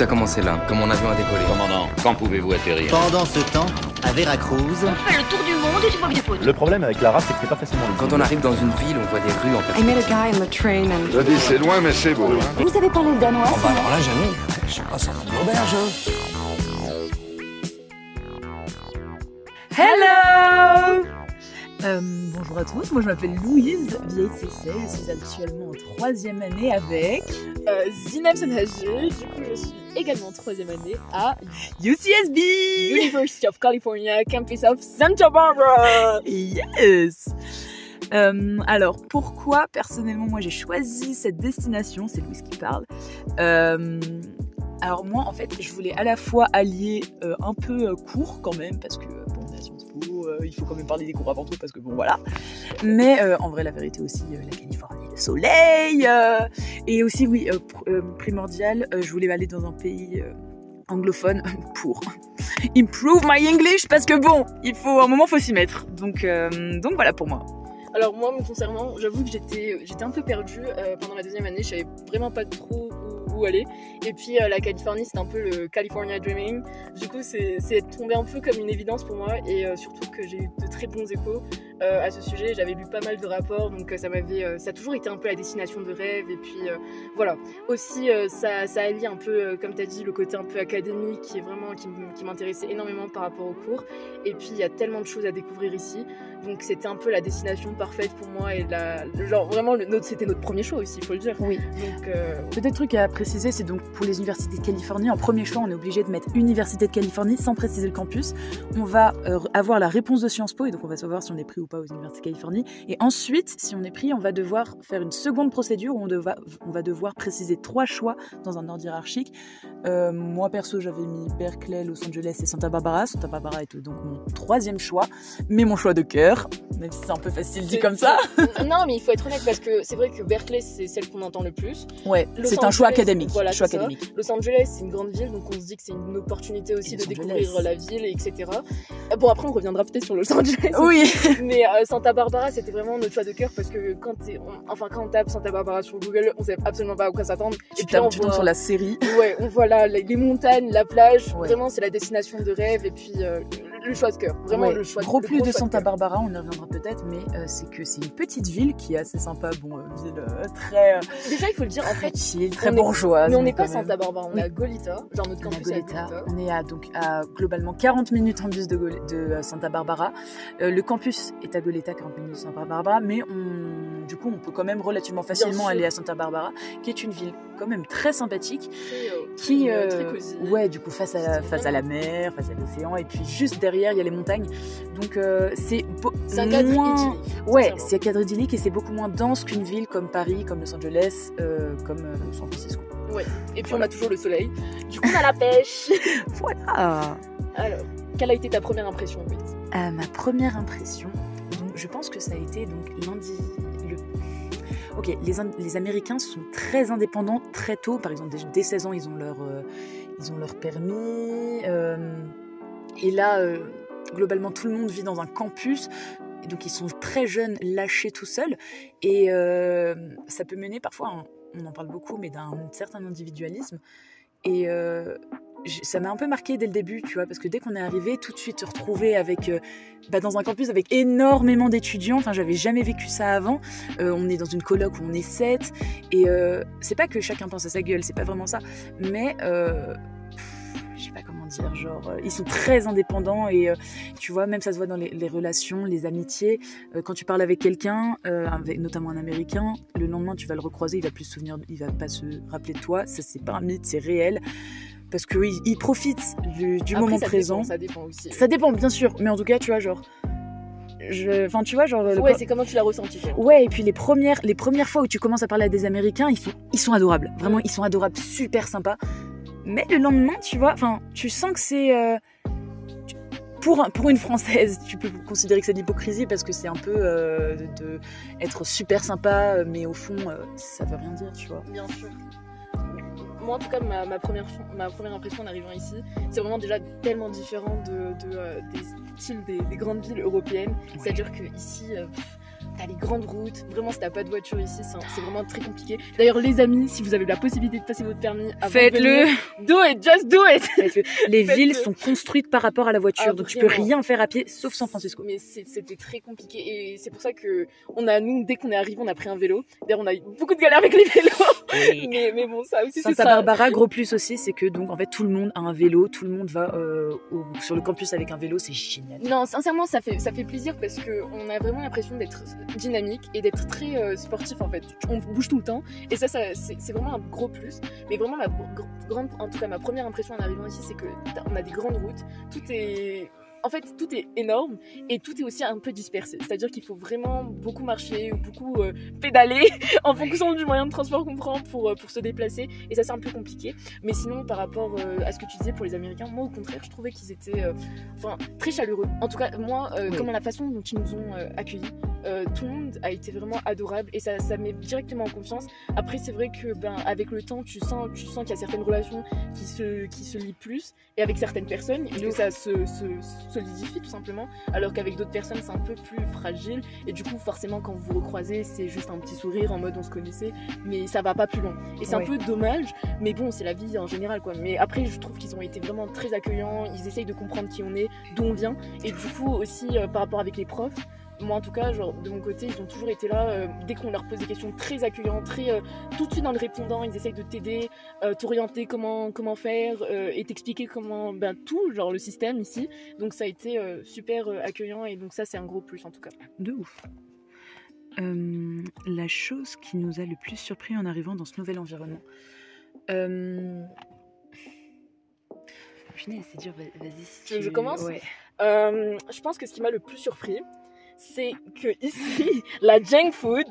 Tout a commencé là, quand mon avion a décollé. Commandant, quand pouvez-vous atterrir Pendant ce temps, à Veracruz, Fais le tour du monde et tu vois bien faute. Le problème avec la race, c'est que c'est pas facilement lisible. Quand on arrive dans une ville, on voit des rues en I met a guy on the train and... Je dis, c'est loin, mais c'est beau. hein. Vous savez parler le danois bah alors là, jamais. Je sais pas, de l'auberge. hein. Hello Euh, bonjour à tous, moi je m'appelle Louise Vieille CC, je suis actuellement en troisième année avec Euh, Zineb du coup je suis également en troisième année à UCSB University of California, campus of Santa Barbara. Yes Euh, alors pourquoi personnellement moi j'ai choisi cette destination, c'est Louise qui parle. Euh, alors moi en fait je voulais à la fois allier un peu cours quand même parce que euh, euh, il faut quand même parler des cours avant tout parce que bon voilà. Mais euh, en vrai la vérité aussi euh, la Californie, le soleil euh, et aussi oui euh, pr- euh, primordial, euh, je voulais aller dans un pays euh, anglophone pour improve my English parce que bon il faut un moment faut s'y mettre donc euh, donc voilà pour moi. Alors moi me concernant, j'avoue que j'étais j'étais un peu perdue euh, pendant la deuxième année, je savais vraiment pas trop aller. Et puis euh, la Californie c'était un peu le California Dreaming. Du coup c'est c'est tombé un peu comme une évidence pour moi et euh, surtout que j'ai eu de très bons échos euh, à ce sujet. J'avais lu pas mal de rapports donc euh, ça m'avait euh, ça a toujours été un peu la destination de rêve et puis voilà. Aussi ça ça allie un peu comme tu as dit le côté un peu académique qui est vraiment qui, m'intéressait énormément par rapport aux cours et puis il y a tellement de choses à découvrir ici. Donc c'était un peu la destination parfaite pour moi et la, genre vraiment le, notre, c'était notre premier choix aussi, il faut le dire. Oui. Donc Peut-être truc à préciser, c'est donc pour les universités de Californie, en premier choix, on est obligé de mettre Université de Californie sans préciser le campus. On va avoir la réponse de Sciences Po et donc on va savoir si on est pris ou pas aux universités de Californie. Et ensuite, si on est pris, on va devoir faire une seconde procédure où on, deva- on va devoir préciser trois choix dans un ordre hiérarchique. Euh, moi perso, j'avais mis Berkeley, Los Angeles et Santa Barbara. Santa Barbara était donc mon troisième choix, mais mon choix de cœur, même si c'est un peu facile dit comme ça. non mais il faut être honnête parce que c'est vrai que Berkeley c'est celle qu'on entend le plus. Ouais, c'est un choix académique. voilà, choix académique. Los Angeles c'est une grande ville donc on se dit que c'est une opportunité aussi Et de Los découvrir Angeles. la ville etc. Euh, Bon après on reviendra peut-être sur Los Angeles. Oui. Mais euh, Santa Barbara, c'était vraiment notre choix de cœur parce que quand, on, enfin, quand on tape Santa Barbara sur Google, on sait absolument pas à quoi s'attendre. Tu, Et puis on tu tombes voit- sur la série. Ouais, on voit là les, les montagnes, la plage. Ouais. Vraiment, c'est la destination de rêve et puis euh, le, choix de cœur. Vraiment Ouais. le choix. Gros plus de Santa. Barbara, on y reviendra peut-être, mais euh, c'est que c'est une petite ville qui est assez sympa. Bon, euh, ville euh, très, Déjà, il faut le dire, en fait. chill, très on est- bourgeoise. Mais on n'est pas même. Santa Barbara, on Oui. est à Goleta. Genre notre On est à campus à Goleta. Goleta. On est à, donc, à globalement 40 minutes en bus de, Santa Barbara. Le campus est à Goleta, 40 minutes de Santa Barbara, mais on, du coup, on peut quand même relativement facilement aller à Santa Barbara, qui est une ville quand même très sympathique, qui, très, très cosy. ouais, du coup, face à, face à la mer, face à l'océan, et puis juste derrière, il y a les montagnes. Donc, euh, c'est un cadre moins... idyllique. Ouais, c'est un cadre idyllique et c'est beaucoup moins dense qu'une ville comme Paris, comme Los Angeles, euh, comme euh, San Francisco. Et puis on a toujours le soleil. Du coup, on a la pêche. Voilà. Alors, quelle a été ta première impression, Louise À ma première impression, donc je pense que ça a été donc lundi. Le... Ok, les, Américains sont très indépendants très tôt. Par exemple, dès, dès 16 ans, ils ont leur, ils ont leur permis. Et là, euh, globalement, tout le monde vit dans un campus. Donc, ils sont très jeunes, lâchés tout seuls. Et euh, ça peut mener parfois, on en parle beaucoup, mais d'un certain individualisme. Et euh, ça m'a un peu marqué dès le début, tu vois, parce que dès qu'on est arrivé, tout de suite se retrouver avec, bah, dans un campus avec énormément d'étudiants. Enfin, j'avais jamais vécu ça avant. On est dans une coloc où on est sept, et euh, c'est pas que chacun pense à sa gueule, c'est pas vraiment ça, mais je sais pas dire, genre, euh, ils sont très indépendants et euh, tu vois, même ça se voit dans les, les relations, les amitiés. Euh, quand tu parles avec quelqu'un, avec, notamment un Américain, le lendemain tu vas le recroiser, il va plus se souvenir, il va pas se rappeler de toi. Ça c'est pas un mythe, c'est réel. Parce que oui, il profite du, du Après, moment ça présent. Dépend, ça dépend aussi. Ça dépend, bien sûr, mais en tout cas, tu vois, genre. je- Enfin, tu vois, genre. Ouais, c'est comment tu l'as ressenti. Ouais, et puis les premières, les premières fois où tu commences à parler à des Américains, ils sont, ils sont adorables. Vraiment, ils sont adorables, super sympas. Mais le lendemain, tu vois, enfin, tu sens que c'est. euh, pour, pour une Française, tu peux considérer que c'est de l'hypocrisie parce que c'est un peu euh, de, être super sympa, mais au fond, euh, ça veut rien dire, tu vois. Bien sûr. Moi, en tout cas, ma, ma première, ma première impression en arrivant ici, c'est vraiment déjà tellement différent de, de, euh, des styles des, des grandes villes européennes. C'est-à-dire que ici, euh, pff, t'as les grandes routes. Vraiment, si t'as pas de voiture ici, c'est vraiment très compliqué. D'ailleurs, les amis, si vous avez la possibilité de passer votre permis, Faites-le. Do it, just do it. Les villes sont construites par rapport à la voiture, Ah, donc tu peux rien faire à pied sauf San Francisco. Mais c'était très compliqué et c'est pour ça que on a nous dès qu'on est arrivé, on a pris un vélo. D'ailleurs, on a eu beaucoup de galères avec les vélos. mais, mais bon, ça aussi, c'est Santa ça. Barbara, gros plus aussi, c'est que donc en fait tout le monde a un vélo, tout le monde va euh, au- sur le campus avec un vélo, c'est génial. Non, sincèrement, ça fait, ça fait plaisir parce que on a vraiment l'impression d'être dynamique et d'être très euh, sportif en fait. On bouge tout le temps et ça, ça c'est vraiment un gros plus. Mais vraiment, gr- grande, en tout cas, ma première impression en arrivant ici, c'est que on a des grandes routes. Tout est. En fait, tout est énorme et tout est aussi un peu dispersé. C'est-à-dire qu'il faut vraiment beaucoup marcher ou beaucoup euh, pédaler en fonction du moyen de transport qu'on prend pour, euh, pour se déplacer. Et ça, c'est un peu compliqué. Mais sinon, par rapport euh, à ce que tu disais pour les Américains, moi, au contraire, je trouvais qu'ils étaient enfin, très chaleureux. En tout cas, moi, Oui. comme la façon dont ils nous ont accueillis, tout le monde a été vraiment adorable et ça, ça met directement en confiance. Après, c'est vrai que ben, avec le temps, tu sens, tu sens qu'il y a certaines relations qui se, qui se lient plus et avec certaines personnes et que ça se, se solidifie tout simplement, alors qu'avec d'autres personnes, c'est un peu plus fragile et du coup, forcément, quand vous vous recroisez, c'est juste un petit sourire en mode on se connaissait, mais ça va pas plus loin. Et c'est Ouais. un peu dommage, mais bon, c'est la vie en général quoi. Mais après, je trouve qu'ils ont été vraiment très accueillants, ils essayent de comprendre qui on est, d'où on vient et du coup aussi euh, par rapport avec les profs. Moi en tout cas, genre de mon côté, ils ont toujours été là euh, dès qu'on leur pose des questions très accueillants, très euh, tout de suite dans le répondant, ils essayent de t'aider, euh, t'orienter comment comment faire et t'expliquer comment ben tout genre le système ici. Donc ça a été super accueillant et donc ça c'est un gros plus en tout cas. De ouf. La chose qui nous a le plus surpris en arrivant dans ce nouvel environnement. Punaise, c'est dur, va- vas-y. si Tu je commence Ouais. Je pense que ce qui m'a le plus surpris, c'est que ici, la junk food,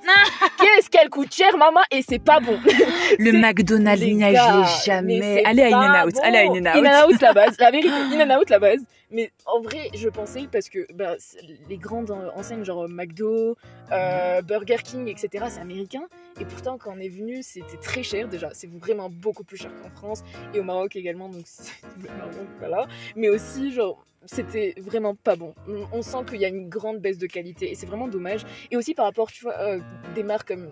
qu'est-ce qu'elle coûte cher, maman, et c'est pas bon. Le McDonald's, gars, mais jamais. Allez à In-N-Out. bon. Allez à In-N-Out. In-N-Out, la base. La vérité, In-N-Out, la base. Mais en vrai, je pensais, parce que bah, les grandes euh, enseignes, genre McDo, euh, Burger King, etc., c'est américain. Et pourtant, quand on est venu, c'était très cher déjà. C'est vraiment beaucoup plus cher qu'en France et au Maroc également. Donc, c'est- voilà. Mais aussi, genre, c'était vraiment pas bon. On- sent qu'il y a une grande baisse de qualité et c'est vraiment dommage. Et aussi par rapport, tu vois, euh, des marques comme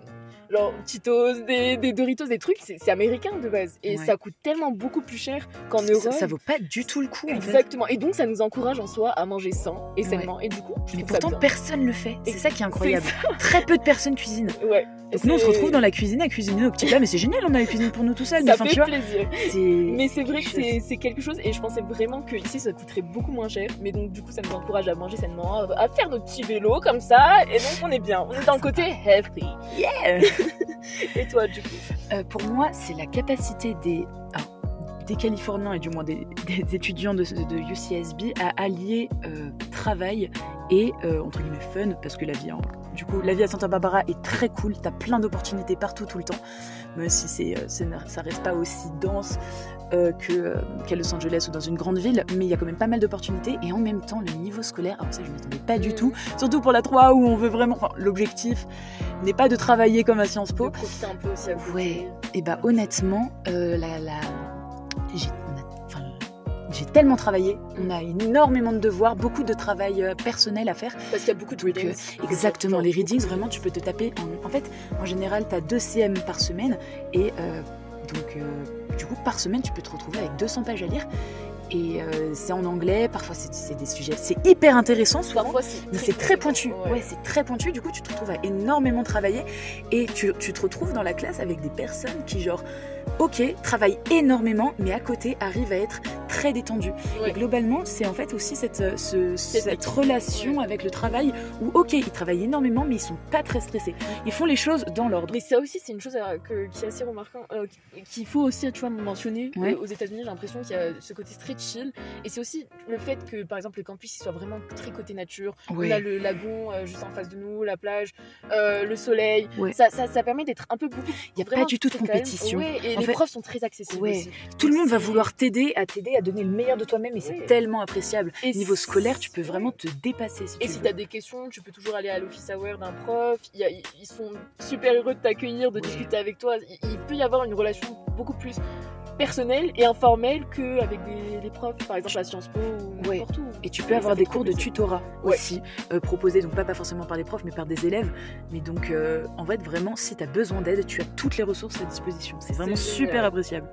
genre Cheetos, des, des Doritos, des trucs, c'est américain de base. Et Ouais. ça coûte tellement beaucoup plus cher qu'en Ça, Europe. ça vaut pas du tout le coup. en fait. Exactement. Et donc, ça nous encourage en soi à manger sain et Ouais. sainement. Et du coup, je Mais ça pourtant, bien. personne le fait. C'est ça qui est incroyable. Très peu de personnes cuisinent. ça. Ouais. Donc nous, on se retrouve dans la cuisine à cuisiner nos petits plats. Mais c'est génial, on a la cuisine pour nous tout seuls. Mais Ça enfin, fait tu vois, plaisir. c'est. Mais c'est vrai que c'est quelque chose et je pensais vraiment que ici ça coûterait beaucoup moins cher. Mais donc du coup ça nous encourage à manger sainement, à faire nos petits vélos comme ça et donc on est bien. On est dans le côté healthy. Yeah Et toi du coup? Euh, pour moi, c'est la capacité des, alors, des Californiens et du moins des, des étudiants de, de UCSB à allier euh, travail et euh, entre guillemets fun parce que la vie, hein, du coup, la vie à Santa Barbara est très cool. T'as plein d'opportunités partout tout le temps, même si c'est, euh, ça reste pas aussi dense euh, que qu'à Los Angeles ou dans une grande ville, mais il y a quand même pas mal d'opportunités et en même temps le niveau scolaire. Alors ça, je m'y attendais pas du tout, surtout pour la 3 où on veut vraiment. Enfin, l'objectif n'est pas de travailler comme à Sciences Po, De profiter un peu aussi à côté. Ouais. Et bah honnêtement, euh, la, la... j'ai enfin, tellement travaillé, on a énormément de devoirs, beaucoup de travail euh, personnel à faire. Parce qu'il y a beaucoup de readings. euh, Exactement, les readings, vraiment, tu peux te taper. En, en fait, en général, tu as 2 CM par semaine. Et euh, donc, euh, du coup, par semaine, tu peux te retrouver avec 200 pages à lire. Et euh, c'est en anglais, parfois c'est des sujets. C'est hyper intéressant souvent. Mais c'est très pointu. Ouais. Ouais, c'est très pointu. Du coup, tu te retrouves à énormément travailler et tu, tu te retrouves dans la classe avec des personnes qui, genre, ok, travaillent énormément, mais à côté arrivent à être très détendues. Ouais. Et globalement, c'est en fait aussi cette, euh, ce- Cette relation ouais. avec le travail où, ok, ils travaillent énormément, mais ils sont pas très stressés. Ils font les choses dans l'ordre. Mais ça aussi, c'est une chose euh, que- qui est assez remarquant, euh, qu'il faut aussi, tu vois, mentionner. Ouais. Aux États-Unis, j'ai l'impression qu'il y a ce côté très chill. Et c'est aussi le fait que, par exemple, le campus il soit vraiment très côté nature. On a le lagon euh, juste en face de nous, la plage, le soleil. Ça, ça, ça permet d'être un peu beaucoup. Il y a pas du tout de compétition. Et En les fait- profs sont très accessibles aussi. Tout le monde va vouloir t'aider, à t'aider à donner le meilleur de toi-même et c'est tellement appréciable. Et Niveau scolaire, tu peux vraiment te dépasser si Et tu si veux. t'as des questions, tu peux toujours aller à l'office hour d'un prof. Ils sont super heureux de t'accueillir, de discuter avec toi. Il, peut y avoir une relation beaucoup plus personnel et informel qu'avec des, des profs, par exemple à Sciences Po ou Ouais. n'importe où. Et tu peux avoir des cours de tutorat Ouais. aussi, euh, proposés, donc pas, pas forcément par des profs, mais par des élèves. Mais donc, euh, en fait, vraiment, si tu as besoin d'aide, tu as toutes les ressources à disposition. C'est vraiment super appréciable.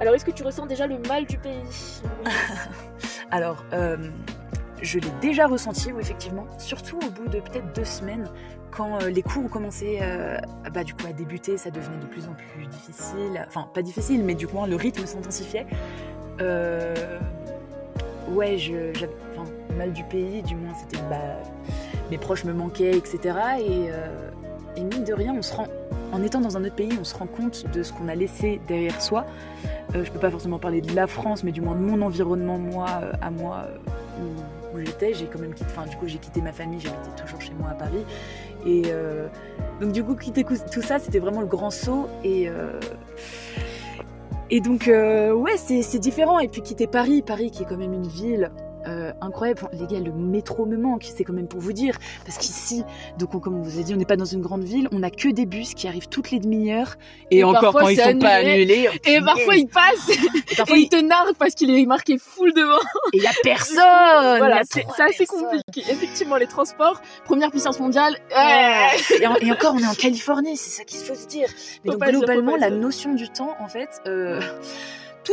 Alors, est-ce que tu ressens déjà le mal du pays Alors, euh, je l'ai déjà ressenti, oui, effectivement, surtout au bout de peut-être deux semaines, quand euh, les cours ont commencé euh, bah, du coup, à débuter, ça devenait de plus en plus difficile. Enfin, pas difficile, mais du moins le rythme s'intensifiait. Ouais, j'avais enfin, mal du pays, du moins, c'était bah, mes proches me manquaient, etc. Et, et mine de rien, on se rend, en étant dans un autre pays, on se rend compte de ce qu'on a laissé derrière soi. Euh, je peux pas forcément parler de la France, mais du moins de mon environnement, moi, euh, à moi, euh, où, j'étais. J'ai quand même quitté, enfin, du coup, j'ai quitté ma famille, j'habitais toujours chez moi à Paris. Et euh, donc, du coup, quitter tout ça, c'était vraiment le grand saut. Et. et donc, ouais, c'est différent. Et puis, quitter Paris, Paris qui est quand même une ville euh, incroyable. Enfin, les gars, le métro me manque, c'est quand même pour vous dire. Parce qu'ici, donc, on- comme on vous a dit, on n'est pas dans une grande ville. On a que des bus qui arrivent toutes les demi-heures. Et, Et encore parfois, quand ils sont pas annulé. annulés. Et parfois, il passe Et parfois, et il il te nargue parce qu'il est marqué full devant. Et il y a personne. Voilà, c'est assez compliqué. Effectivement, les transports, première puissance mondiale. Ouais. Et, en- et encore, on est en Californie, c'est ça qu'il faut se dire. Mais donc pas globalement, pas la notion du temps, en fait, euh,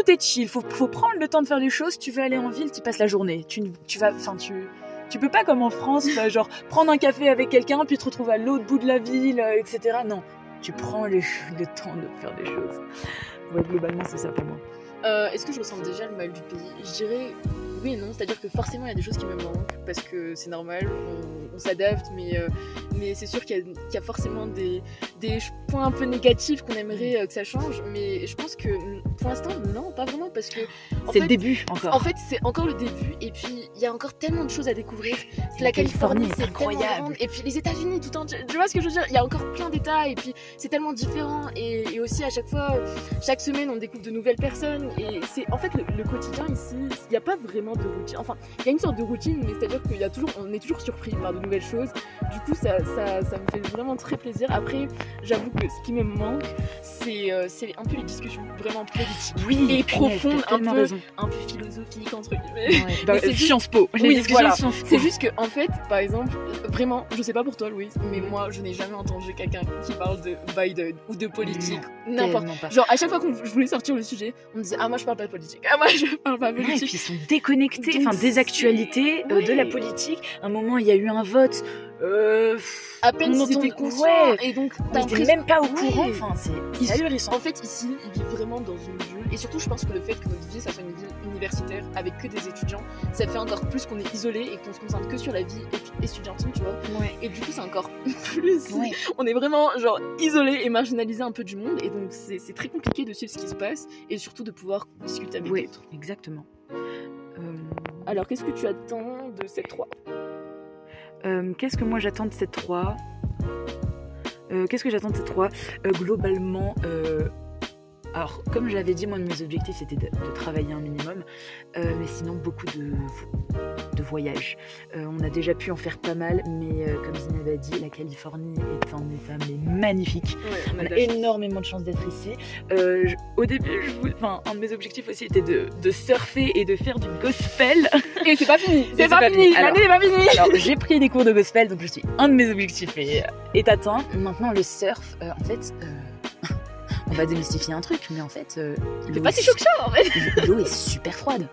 tout est chill. Faut, faut prendre le temps de faire les choses. Tu veux aller en ville, tu passes la journée. Tu, tu vas, enfin, tu. Tu peux pas comme en France, bah, genre prendre un café avec quelqu'un puis te retrouver à l'autre bout de la ville, euh, etc. Non, tu prends les- le temps de faire des choses. Ouais, globalement, c'est ça pour moi. Euh, Est-ce que je ressens déjà le mal du pays? Je dirais oui et non, c'est-à-dire que forcément il y a des choses qui me manquent parce que c'est normal, on, s'adapte, mais, euh, mais c'est sûr qu'il y, a- qu'il y a forcément des, des points un peu négatifs qu'on aimerait euh, que ça change, mais je pense que mm, pour l'instant, non, pas vraiment parce que en C'est le début encore. En fait, c'est encore le début, et puis il y a encore tellement de choses à découvrir. C'est la Californie Californie, est c'est incroyable. Et puis les États-Unis, tout entier. Tu vois ce que je veux dire? Il y a encore plein d'États, et puis c'est tellement différent. Et, et aussi, à chaque fois, chaque semaine, on découvre de nouvelles personnes. Et c'est en fait le, le quotidien ici, il n'y a pas vraiment de routine. Enfin, il y a une sorte de routine, mais c'est-à-dire qu'il y a toujours, on est toujours surpris par de nouvelles choses. Du coup, ça, ça, ça me fait vraiment très plaisir. Après, j'avoue que ce qui me manque, c'est euh, c'est un peu les discussions vraiment politiques. oui, et punaise, profonde, t'as un peu. raison. un peu philosophique entre guillemets. Ouais, bah, c'est Sciences Po. Les Oui, voilà. C'est juste que en fait, par exemple, vraiment, je sais pas pour toi Louise, mais moi je n'ai jamais entendu quelqu'un qui parle de Biden ou de politique, n'importe. Genre à chaque fois que je voulais sortir le sujet, on me disait ah moi je parle pas de politique, ah moi je parle pas de Ouais, et puis politique. ils sont déconnectés, enfin des actualités euh, de la politique. Un moment, il y a eu un vote. Euh, À peine on conscient ouais. et donc on t'as était même pas au courant. Enfin, c'est ahurissant. En fait, ici, ils vivent vraiment dans une bulle. Et surtout, je pense que le fait que notre ville, ça soit une ville universitaire avec que des étudiants, ça fait encore plus qu'on est isolé et qu'on se concentre que sur la vie étu- estudiantine, tu vois. Ouais. Et du coup, c'est encore plus. Ouais. On est vraiment, genre, isolé et marginalisé un peu du monde. Et donc, c'est très compliqué de suivre ce qui se passe et surtout de pouvoir discuter avec d'autres. exactement. Euh, Alors, qu'est-ce que tu attends de cette 3 euh, Qu'est-ce que moi j'attends de cette 3 Euh, Qu'est-ce que j'attends de cette 3 Euh, Globalement, alors comme j'avais dit, moi de mes objectifs c'était de, de travailler un minimum, euh, mais sinon beaucoup de, de voyages. Euh, on a déjà pu en faire pas mal, mais euh, comme Zineb a dit, la Californie est un état mais magnifique. Ouais, on On a chance. énormément de chance d'être ici. Je- au début, je voulais- enfin, un de mes objectifs aussi était de, de surfer et de faire du gospel. Et c'est pas fini, c'est pas, pas fini, l'année n'est pas finie. Alors j'ai pris des cours de gospel, donc je suis un de mes objectifs est, est atteint. Maintenant le surf, en fait, on va démystifier un truc, mais en fait, euh, l'eau pas est si chaud que ça en fait. l'eau est super froide.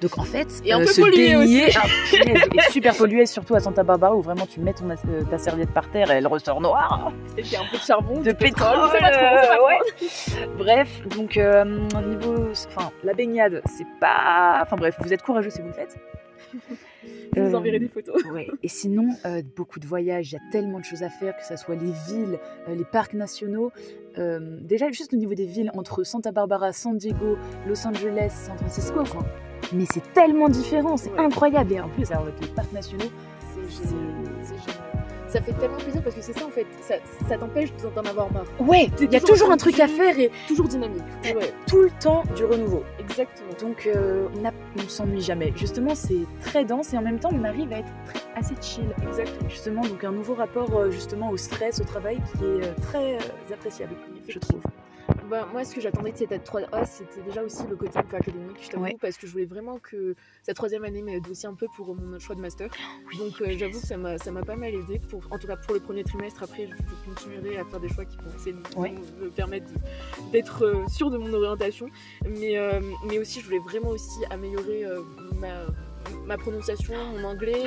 Donc en fait, Et un euh, peu se polluée baigner, ah, punaise, et super polluée, surtout à Santa Barbara où vraiment tu mets ton, euh, ta serviette par terre et elle ressort noire Et puis un peu de charbon, de pétrole. trop, euh, ouais. Bref, donc niveau, enfin la baignade, c'est pas, enfin bref, vous êtes courageux si vous le faites. Je vous Euh, enverrai des photos. Ouais. Et sinon, euh, beaucoup de voyages, il y a tellement de choses à faire, que ce soit les villes, euh, les parcs nationaux. Euh, déjà, juste au niveau des villes, entre Santa Barbara, San Diego, Los Angeles, San Francisco, mais c'est tellement différent, c'est Ouais. incroyable. Et en plus, alors, avec les parcs nationaux, c'est génial. Ça fait tellement plaisir parce que c'est ça en fait, ça, ça t'empêche d'en avoir marre. ouais, il y a toujours un truc à faire et Toujours dynamique. Ouais, tout le temps du renouveau. exactement. Donc, euh, on ne s'ennuie jamais. Justement, c'est très dense et en même temps, on arrive à être très- assez chill. Exactement. Justement, donc un nouveau rapport euh, justement au stress, au travail qui est euh, très appréciable, je trouve. Bah, moi, ce que j'attendais de cette 3A, c'était déjà aussi le côté un peu académique, je t'avoue, Ouais. parce que je voulais vraiment que cette troisième année m'aide aussi un peu pour mon choix de master. Donc, euh, j'avoue que ça m'a, ça m'a pas mal aidé, pour, en tout cas pour le premier trimestre. Après, je, continuerai à faire des choix qui vont essayer de Ouais. me permettre de- d'être euh, sûre de mon orientation. Mais, euh, mais aussi, je voulais vraiment aussi améliorer ma, ma prononciation, mon anglais.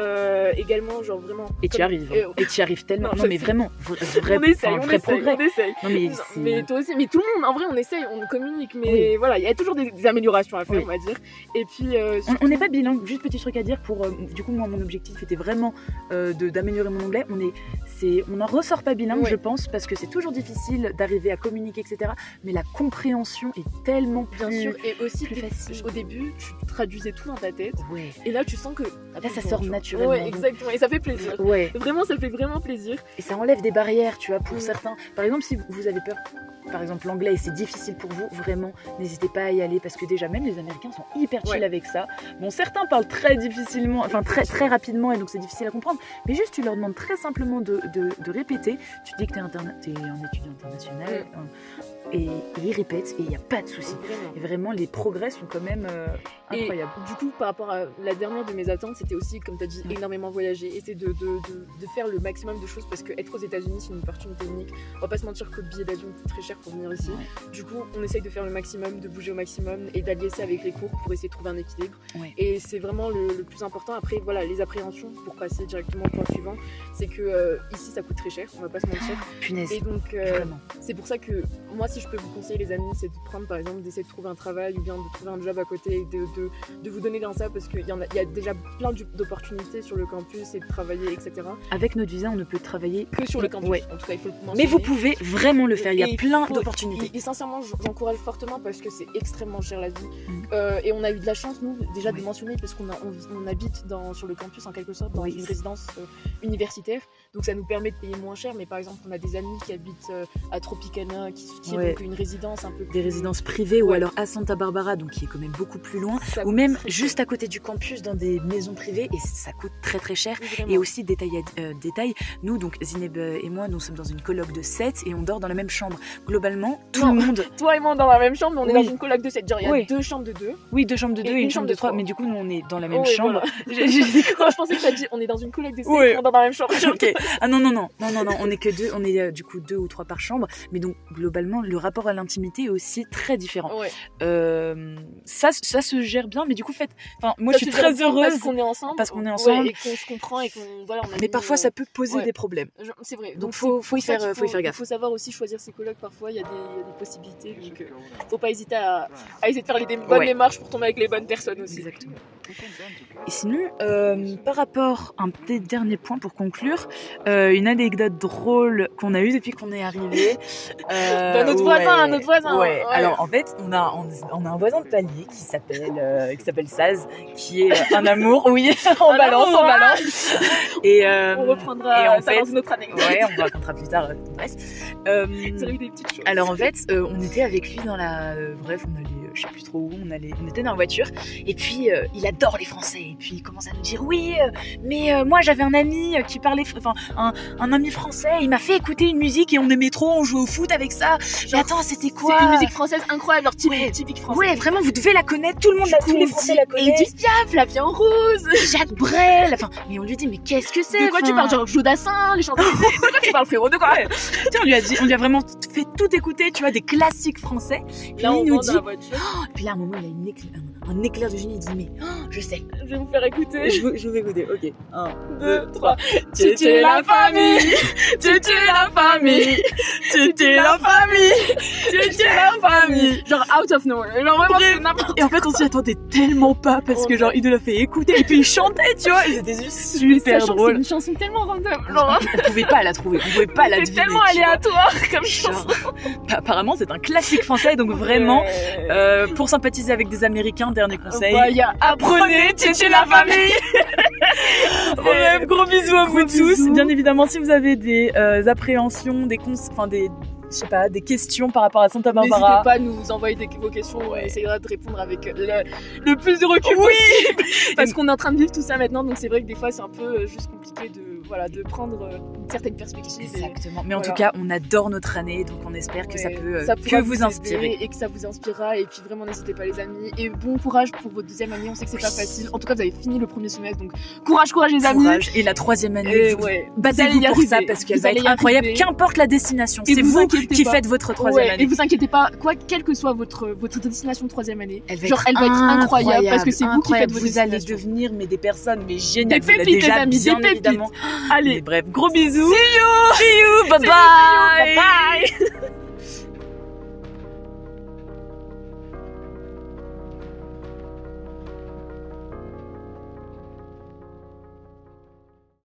Euh, également, genre vraiment. Et tu arrives. hein. Et tu arrives tellement. Non, mais vraiment, vra- vrai, on essaye, on vrai essaye, progrès. on essaye. Non, mais Non, c'est- mais toi aussi, mais tout le monde, en vrai, on essaye, on communique, mais voilà, il y a toujours des, des améliorations à faire, Oui. on va dire. Et puis, euh, On- On n'est pas bilingue, juste petit truc à dire pour. euh, du coup, moi, mon objectif était vraiment d'améliorer mon anglais. On est, c'est, on n'en ressort pas bilingue, je pense, parce que c'est toujours difficile d'arriver à communiquer, etc. Mais la compréhension est tellement plus. bien sûr, et aussi, plus facile. au début, tu traduisais tout dans ta tête, Ouais. et là, tu sens que. Là, ça sort naturellement. Ouais, exactement, et ça fait plaisir. Ouais. Vraiment, ça fait vraiment plaisir. Et ça enlève des barrières, tu vois, pour Mm. certains. Par exemple, si vous avez peur, par exemple, l'anglais et c'est difficile pour vous, vraiment, n'hésitez pas à y aller parce que déjà, même les Américains sont hyper chill Ouais. avec ça. Bon, certains parlent très difficilement, enfin très, très rapidement et donc c'est difficile à comprendre, mais juste tu leur demandes très simplement de, de- de répéter. Tu dis que tu es, un étudiant international Mm. hein, et, et ils répètent et il n'y a pas de souci. Vraiment. Et vraiment, les progrès sont quand même euh, Et incroyables. du coup, par rapport à la dernière de mes attentes, c'était aussi, comme tu as dit, Ouais. énormément voyager, essayer de, de faire le maximum de choses parce que être aux États-Unis, c'est une opportunité unique. On va pas se mentir que le billet d'avion coûte très cher pour venir ici. Du coup, on essaye de faire le maximum, de bouger au maximum et d'allier ça avec les cours pour essayer de trouver un équilibre. Ouais. Et c'est vraiment le, le plus important. Après, voilà, les appréhensions pour passer directement au point suivant, c'est que euh, ici, ça coûte très cher, on va pas se mentir. Punaise, Et donc, euh, c'est pour ça que moi, si je peux vous conseiller, les amis, c'est de prendre par exemple, d'essayer de trouver un travail ou bien de trouver un job à côté et de, de, de vous donner dans ça parce qu'il y, en a- y a déjà plein d'opportunités sur le campus et de travailler, etc. Avec notre visa, on ne peut travailler Que sur le campus, Ouais. en tout cas, il faut le mentionner. Mais vous pouvez vraiment le faire, il y a plein d'opportunités. Et, et sincèrement, j'encourage fortement parce que c'est extrêmement cher la vie. Mm. Euh, et on a eu de la chance, nous, déjà de mentionner parce qu'on on, on habite dans, sur le campus en quelque sorte, dans Oui. une résidence euh, universitaire. Donc ça nous permet de payer moins cher. Mais par exemple, on a des amis qui habitent euh, à Tropicana, qui, qui Ouais. est donc une résidence un peu des plus- résidences privées ou alors à Santa Barbara, donc qui est quand même beaucoup plus loin, Ça ou même juste à côté du campus dans des maisons privées et ça coûte très très cher. Vraiment. Et aussi, détail, euh, détail, nous, donc Zineb euh, et moi, nous sommes dans une coloc de 7 et on dort dans la même chambre. Globalement, tout Non. le monde. Toi et moi, on est dans la même chambre, mais on est Oui. dans une coloc de 7. Genre, il y a Oui. deux chambres de deux. Oui, deux chambres de deux et, une chambre de trois, trois. mais du coup, nous, on est dans la même Oh, oui, chambre. voilà. Moi, je pensais que t'as dit on est dans une coloc de 7, Ouais. on dort dans la même chambre. Ok. Ah non, non, non, non, non, non, on est que deux, on est euh, du coup deux ou trois par chambre, mais donc globalement, le rapport à l'intimité est aussi très différent. Ouais. Euh, ça, ça se gère bien, mais du coup, faites. Enfin, moi, Ça je suis très heureuse. Parce qu'on est ensemble. parce qu'on est Ouais, ensemble. et qu'on se comprend et qu'on. Voilà, on a Mais parfois, ça peut poser ouais. des problèmes. C'est vrai. Donc, c'est faut, faut y faire, faut y faire Il gaffe. faut savoir aussi choisir ses colocs. Parfois, il y, a des- il y a des possibilités. Donc, euh, faut pas hésiter à, à essayer de faire les bonnes démarches pour tomber avec les bonnes personnes aussi. Exactement. Et sinon, euh, par rapport, un petit dernier point pour conclure, euh, une anecdote drôle qu'on a eue depuis qu'on est arrivé. Euh, notre voisin, notre voisin, Ouais. ouais. Alors en fait, on a, on, a un voisin de palier qui s'appelle, euh, qui s'appelle Saz, qui est euh, un amour. Oui, on Un balance, amour, on balance. Et On reprendra et en ça fait- dans une autre anecdote. Ouais, on racontera plus tard. bref. Des petites choses. alors en fait, on était avec lui dans la. bref, on allait, je sais plus trop où, on allait, on était dans la voiture. Et puis euh, il adore les Français. Et puis il commence à nous dire oui, euh, mais euh, moi j'avais un ami qui parlait, enfin un, un ami français. Il m'a fait écouter une musique et on aimait trop, on jouait au foot avec ça. Mais attends, c'était quoi c'est une musique française incroyable, genre typique, Ouais. typique française. Ouais, vraiment, vous devez la connaître. Tout le monde, la, tous les Français la Et connaissent. Edith Piaf, la vie en rose. Jacques Brel. Enfin, mais on lui dit mais qu'est-ce que c'est? De quoi tu parles Genre Jodassin, les chanteurs. De quoi tu parles frérot De quoi? Tu sais, on lui a dit, on lui a vraiment fait tout écouter, tu vois, des classiques français. Puis Là, on il nous monte dans dit, la voiture. Puis là, à un moment, il a une éclair- un, éclair de génie. Il dit, mais oh, je sais. Je vais vous faire écouter. Je vous, je vous fais écouter. Ok. Un, Deux, trois. Titi la famille, Titi la famille, Titi la famille, Titi la famille. Genre out of nowhere. Genre vraiment, c'est n'importe Et en fait, on s'y attendait tellement pas parce que genre, il nous l'a fait écouter et puis il chantait, tu vois. Et c'était juste super drôle. C'est une chanson tellement random. Genre, On pouvait pas la trouver, on pouvait pas la c'est deviner. tellement tu vois. aléatoire comme chanson. Apparemment, c'est un classique français, donc vraiment, Ouais. Euh, pour sympathiser avec des Américains, dernier conseil. Bah, y a Apprenez Titi la famille Bref, gros bisous à vous tous. Bien évidemment, si vous avez des euh, appréhensions, des cons, enfin des, je sais pas, des questions par rapport à Santa N'hésitez Barbara. pas à nous envoyer des, vos questions, on Ouais. essayera de répondre avec le, le plus de recul Oui. possible. Parce qu'on est en train de vivre tout ça maintenant, donc c'est vrai que des fois c'est un peu euh, juste compliqué de, voilà, de prendre euh, certaines perspectives. et- Exactement. Mais en Voilà. tout cas, on adore notre année, donc on espère que ça peut euh, ça que vous inspirer. et que ça vous inspirera et puis vraiment n'hésitez pas les amis et bon courage pour votre deuxième année on sait que c'est pas facile en tout cas vous avez fini le premier semestre donc courage courage les amis Courage. Et la troisième année, ouais battez-vous pour ça parce qu'elle va être incroyable. Qu'importe la destination, c'est vous qui pas. faites votre troisième Ouais, année. et vous inquiétez pas quoi quelle que soit votre votre destination de troisième année Elle va genre être elle va être incroyable, parce que c'est vous qui incroyable. faites vos Vous allez devenir mais des personnes mais géniales. Des pépites, les amis, des pépites. Allez Mais bref, gros bisous. See you See you. Bye bye. bye bye